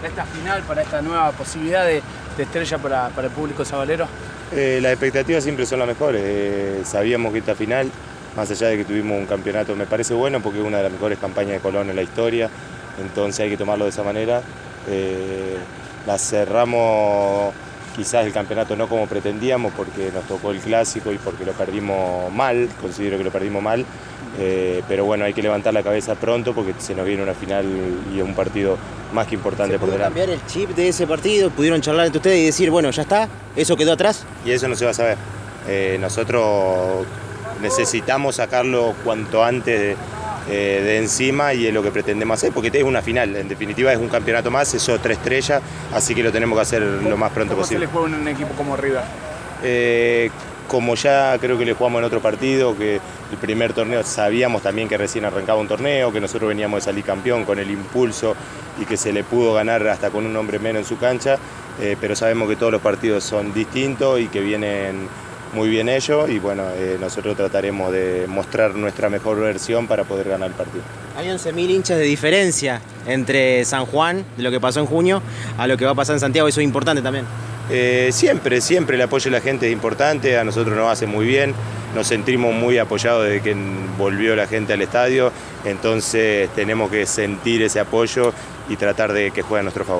para esta final, para esta nueva posibilidad de, estrella para, para, el público sabalero? Eh, las expectativas siempre son las mejores. Eh, sabíamos que esta final, más allá de que tuvimos un campeonato, me parece bueno porque es una de las mejores campañas de Colón en la historia, entonces hay que tomarlo de esa manera. Eh, la cerramos quizás el campeonato no como pretendíamos porque nos tocó el clásico y porque lo perdimos mal, considero que lo perdimos mal, eh, pero bueno, hay que levantar la cabeza pronto porque se nos viene una final y un partido más que importante por delante. cambiar el chip de ese partido? ¿Pudieron charlar entre ustedes y decir, bueno, ya está, eso quedó atrás? Y eso no se va a saber. Eh, nosotros necesitamos sacarlo cuanto antes de, eh, de encima y es lo que pretendemos hacer, porque es una final, en definitiva es un campeonato más, es otra estrella, así que lo tenemos que hacer lo más pronto ¿Cómo posible. se le juega en un equipo como River? Eh, como ya creo que le jugamos en otro partido, que el primer torneo sabíamos también que recién arrancaba un torneo, que nosotros veníamos de salir campeón con el impulso y que se le pudo ganar hasta con un hombre menos en su cancha, eh, pero sabemos que todos los partidos son distintos y que vienen muy bien ellos y bueno, eh, nosotros trataremos de mostrar nuestra mejor versión para poder ganar el partido. Hay 11.000 hinchas de diferencia entre San Juan, de lo que pasó en junio, a lo que va a pasar en Santiago, eso es importante también. Eh, siempre, siempre el apoyo de la gente es importante, a nosotros nos hace muy bien, nos sentimos muy apoyados desde que volvió la gente al estadio, entonces tenemos que sentir ese apoyo y tratar de que juegue a nuestro favor.